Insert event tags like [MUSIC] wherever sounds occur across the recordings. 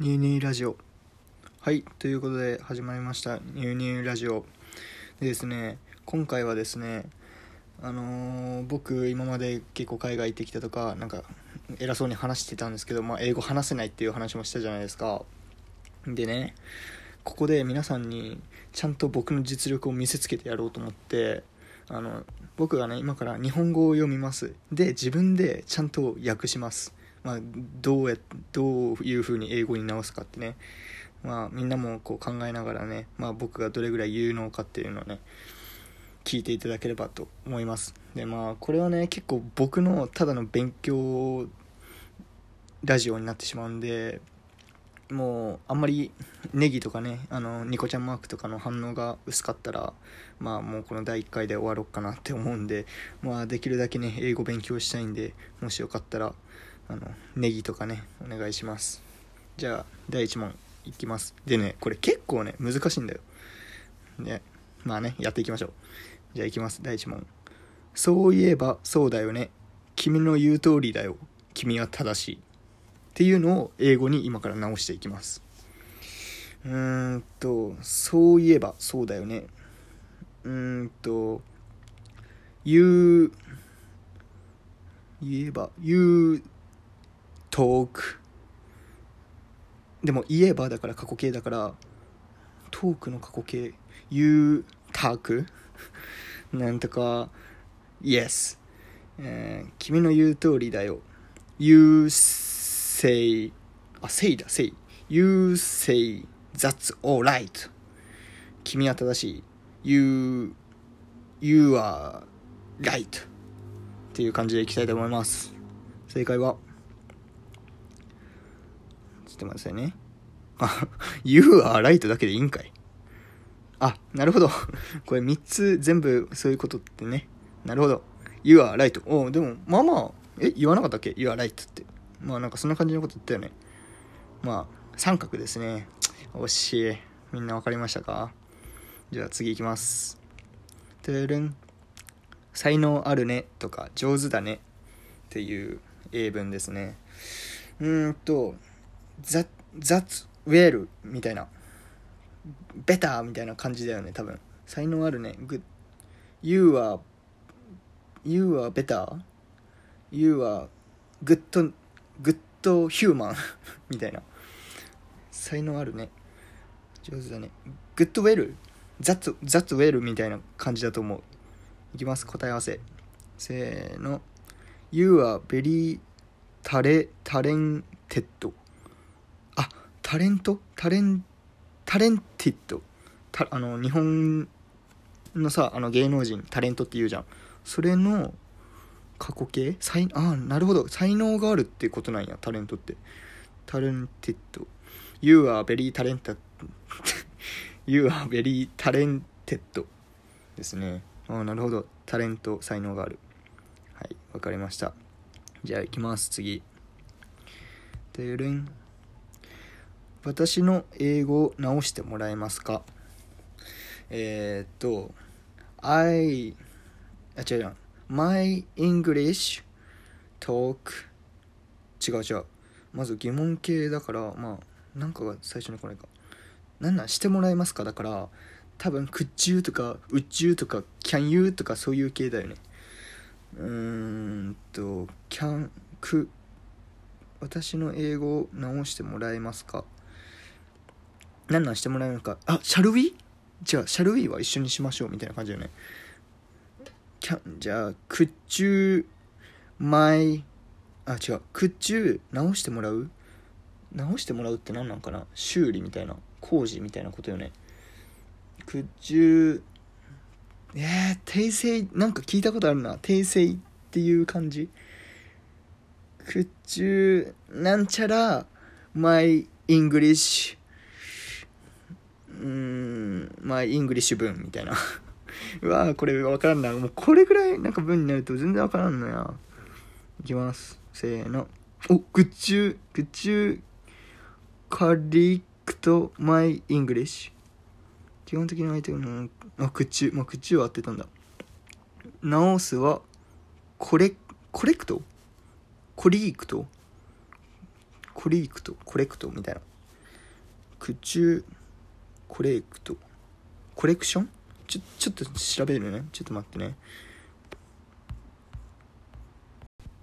ニューニューラジオ。はいということで始まりました。ニューニューラジオ。でですね今回はですねあのー僕今まで結構海外行ってきたとかなんか偉そうに話してたんですけど、まあ、英語話せないっていう話もしたじゃないですか。でねここで皆さんにちゃんと僕の実力を見せつけてやろうと思ってあの僕がね今から日本語を読みます。で自分でちゃんと訳します。まあ、どうやどういう風に英語に直すかってね、まあ、みんなもこう考えながらね、まあ、僕がどれぐらい有能かっていうのをね聞いていただければと思います。でまあこれはね結構僕のただの勉強ラジオになってしまうんでもうあんまりネギとかねあのニコちゃんマークとかの反応が薄かったらまあもうこの第1回で終わろうかなって思うんでまあできるだけね英語勉強したいんでもしよかったらあのネギとかねお願いします。じゃあ第1問いきます。でねこれ結構ね難しいんだよ。ねまあねやっていきましょう。じゃあいきます第1問。そういえばそうだよね。君の言う通りだよ。君は正しい。っていうのを英語に今から直していきます。うーんとそういえばそうだよね。うーんと言う言えば言うトークでも言えばだから過去形だからトークの過去形。言うタークなんとか Yes、えー、君の言う通りだよ。You say あ say だ say You say that's alright 君は正しい。You You are right っていう感じでいきたいと思います。正解は？ちょっと待ってくださいねあ You are right だけでいいんかい。あなるほど。[LAUGHS] これ3つ全部そういうことってね。なるほど。You are right おでもまあまあえ言わなかったっけ ?You are right って。まあなんかそんな感じのこと言ったよね。まあ三角ですね。惜しいみんな分かりましたか？じゃあ次いきます。てるん才能あるね。とか上手だね。っていう英文ですね。うーんと that, that's well みたいな better みたいな感じだよね多分才能あるね good you are you are better you are good good human みたいな才能あるね上手だね good well that's, that's well みたいな感じだと思ういきます答え合わせせーの You are very タレタレント？タレンタレンティッド？あの日本のさあの芸能人タレントって言うじゃん。それの過去形？才あなるほど。才能があるってことなんやタレントって。タレンティッド。You are very talented. [LAUGHS] You are very talented. ですね。ああなるほど。タレント才能がある。はいわかりました。じゃあ行きます。次。てるん私の英語を直してもらえますか？えー、っと I あ違う違う My English talk 違う違う。まず疑問形だからまあなんかが最初に来ないか。なんなんしてもらえますか？だから多分「could you」とか「would you」とか「can you」とかそういう系だよね。うーんと「can」「く」私の英語を直してもらえますか？何なんしてもらえるのか。あシャルウィ？じゃあシャルウィは一緒にしましょうみたいな感じだよね。can じゃあ could you my あ違う。could you 直してもらう？直してもらうって何なんかな？修理みたいな。工事みたいなことよね。could you えー、訂正なんか聞いたことあるな。訂正っていう感じ。could you なんちゃら my English うーん my English 文みたいな。[LAUGHS] うわーこれ分からんな。もうこれぐらいなんか文になると全然分からんのや。いきます。せーの。お could you could you correct my English 基本的に相手のあ口まあ口は合ってたんだ。直すはコレ correct？コリークト？コリークト？ correct？みたいな。クチュ correct correction？ちょちょっと調べるね。ちょっと待ってね。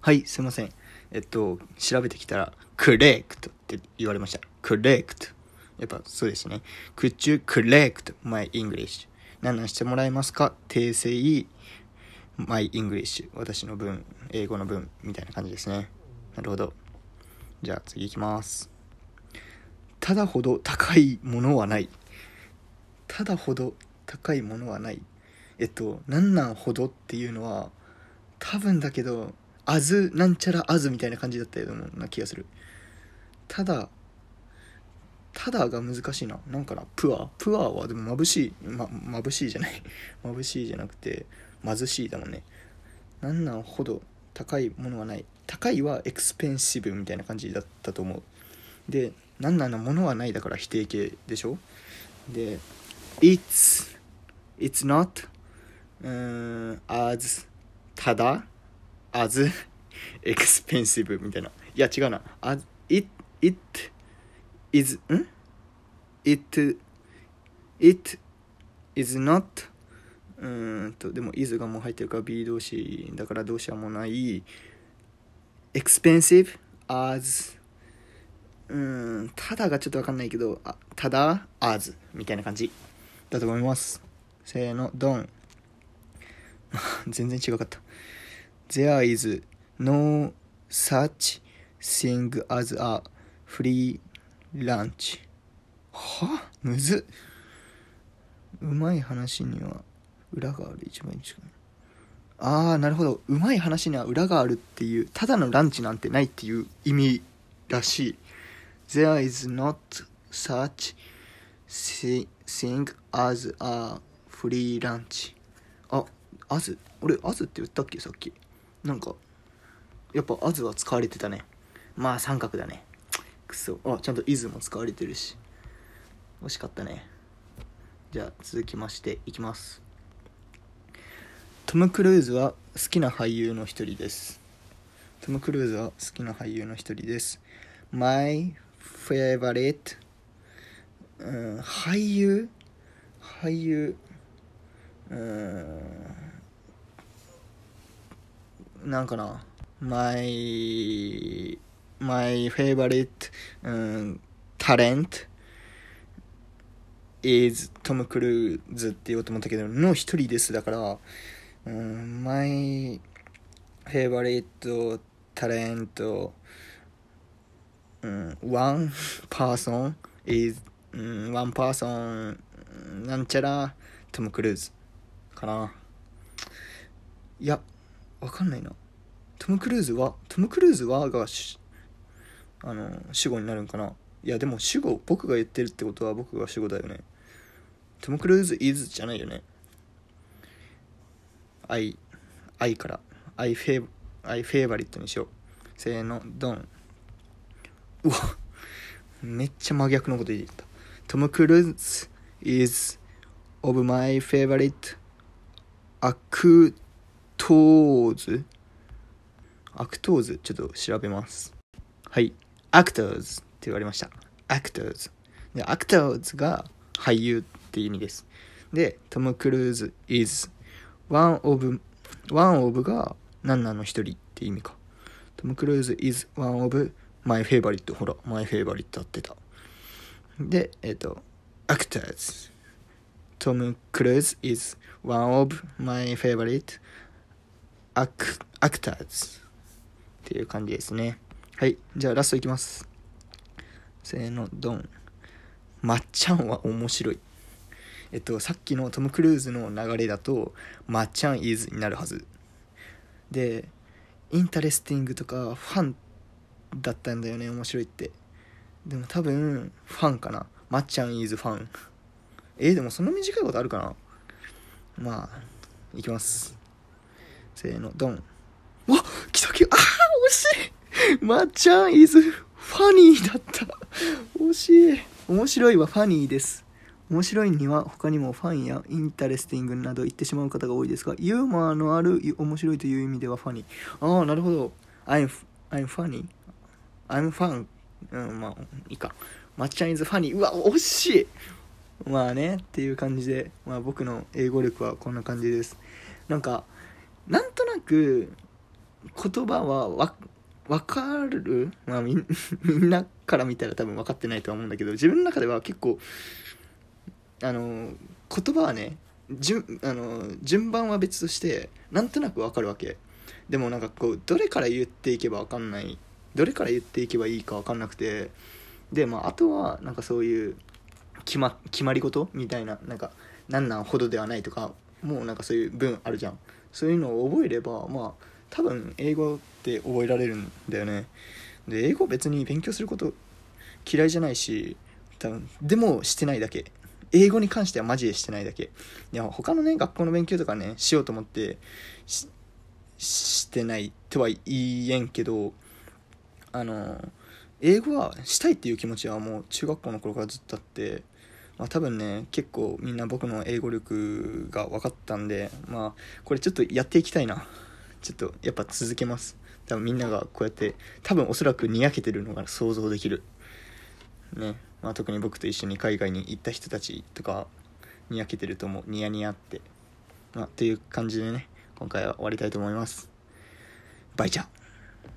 はいすいません。えっと調べてきたら correct って言われました。 correct。やっぱそうですね。Could you correct my English? 何々してもらえますか？訂正 my English 私の文英語の文みたいな感じですね。なるほど。じゃあ次いきます。ただほど高いものはない。ただほど高いものはない。えっとなんなんほどっていうのは多分だけどあずなんちゃらあずみたいな感じだったような気がする。ただただが難しいな。なんかなプアプアはでも眩しい。ま眩しいじゃない。[LAUGHS] 眩しいじゃなくて貧しいだもんね。なんなんほど高いものはない。高いはエクスペンシブみたいな感じだったと思う。でなんなんのものはないだから否定形でしょ。で It's It's not うーん as ただ as [LAUGHS] expensive みたいな。いや違うな。As it it is ん？It it is not うんとでも is がもう入ってるから B 動詞だから動詞はもうない。Expensive as うんただがちょっとわかんないけどあただ as みたいな感じ。だと思います。せーのドン。[LAUGHS] 全然違かった。There is no such thing as a free lunch は？むずうまい話には裏がある。一番近いああなるほど。うまい話には裏があるっていうただのランチなんてないっていう意味らしい。There is not such thing as a free lunch あ as 俺 as って言ったっけ？さっき。なんかやっぱ as は使われてたね。まあ三角だね。くそ。あちゃんと is も使われてるし。惜しかったね。じゃあ続きましていきます。トム・クルーズは好きな俳優の一人です。トム・クルーズは好きな俳優の一人です。My favorite、うん、俳優俳優うんなんかな My My favorite、うん、talent is トム・クルーズって言おうと思ったけどの一人ですだからうん My favorite talent うん one person is うん one person なんちゃらトム・クルーズかな。いやわかんないな。トム・クルーズはトム・クルーズはがあの主語になるんかな。いやでも主語僕が言ってるってことは僕が主語だよね。トム・クルーズ is じゃないよね。I I から。I fav I favorite にしよう。せーのドン。うわめっちゃ真逆のこと言った。トム・クルーズ is of my favorite actors. actors ちょっと調べます。はい。 actors って言われました。 actors。で、 actors が俳優って意味です。で、トム・クルーズ is one of, one of が何なの一人って意味か。トム・クルーズ is one of my favorite. ほら、my favorite って合ってた。でえっ、と actors. トム・クルーズ is one of my favorite actors. っていう感じですね。はい。じゃあラストいきます。せーのドン。まっちゃんは面白い。えっとさっきのトム・クルーズの流れだとまっちゃん is になるはず。で interesting とか fun だったんだよね面白いって。でも多分 fun かな。まっちゃん is fun。えー、でもそんな短いことあるかな。まあいきます。せーのドン。わ来た来た。あー惜しい。まっちゃん is funny だった。惜しい。面白いは funny です。面白いには他にも fun や interesting など言ってしまう方が多いですがユーモアのある面白いという意味では funny。ああなるほど。I'm, I'm funny I'm fun うんまあいいか。まっちゃん is funny うわ惜しい。まあねっていう感じで、まあ、僕の英語力はこんな感じです。なんかなんとなく言葉はわ分かる、まあ、みんみんなから見たら多分分かってないとは思うんだけど自分の中では結構あの言葉はね順あの順番は別としてなんとなく分かるわけ。でもなんかこうどれから言っていけば分かんないどれから言っていけばいいか分かんなくてでまああとはなんかそういう決ま決まり事みたいななんか何なんほどではないとかもうなんかそういう文あるじゃん。そういうのを覚えればまあ多分英語って覚えられるんだよね。で英語別に勉強すること嫌いじゃないし多分でもしてないだけ。英語に関してはマジでしてないだけ。いや他のね学校の勉強とかねしようと思ってしてないとは言えんけどあの英語はしたいっていう気持ちはもう中学校の頃からずっとあって、まあ、多分ね結構みんな僕の英語力が分かったんでまあこれちょっとやっていきたいな。ちょっとやっぱ続けます。多分みんながこうやって多分おそらくにやけてるのが想像できる。ね。まあ、特に僕と一緒に海外に行った人たちとかにやけてると思うニヤニヤって。まあっていう感じでね今回は終わりたいと思います。バイチャー。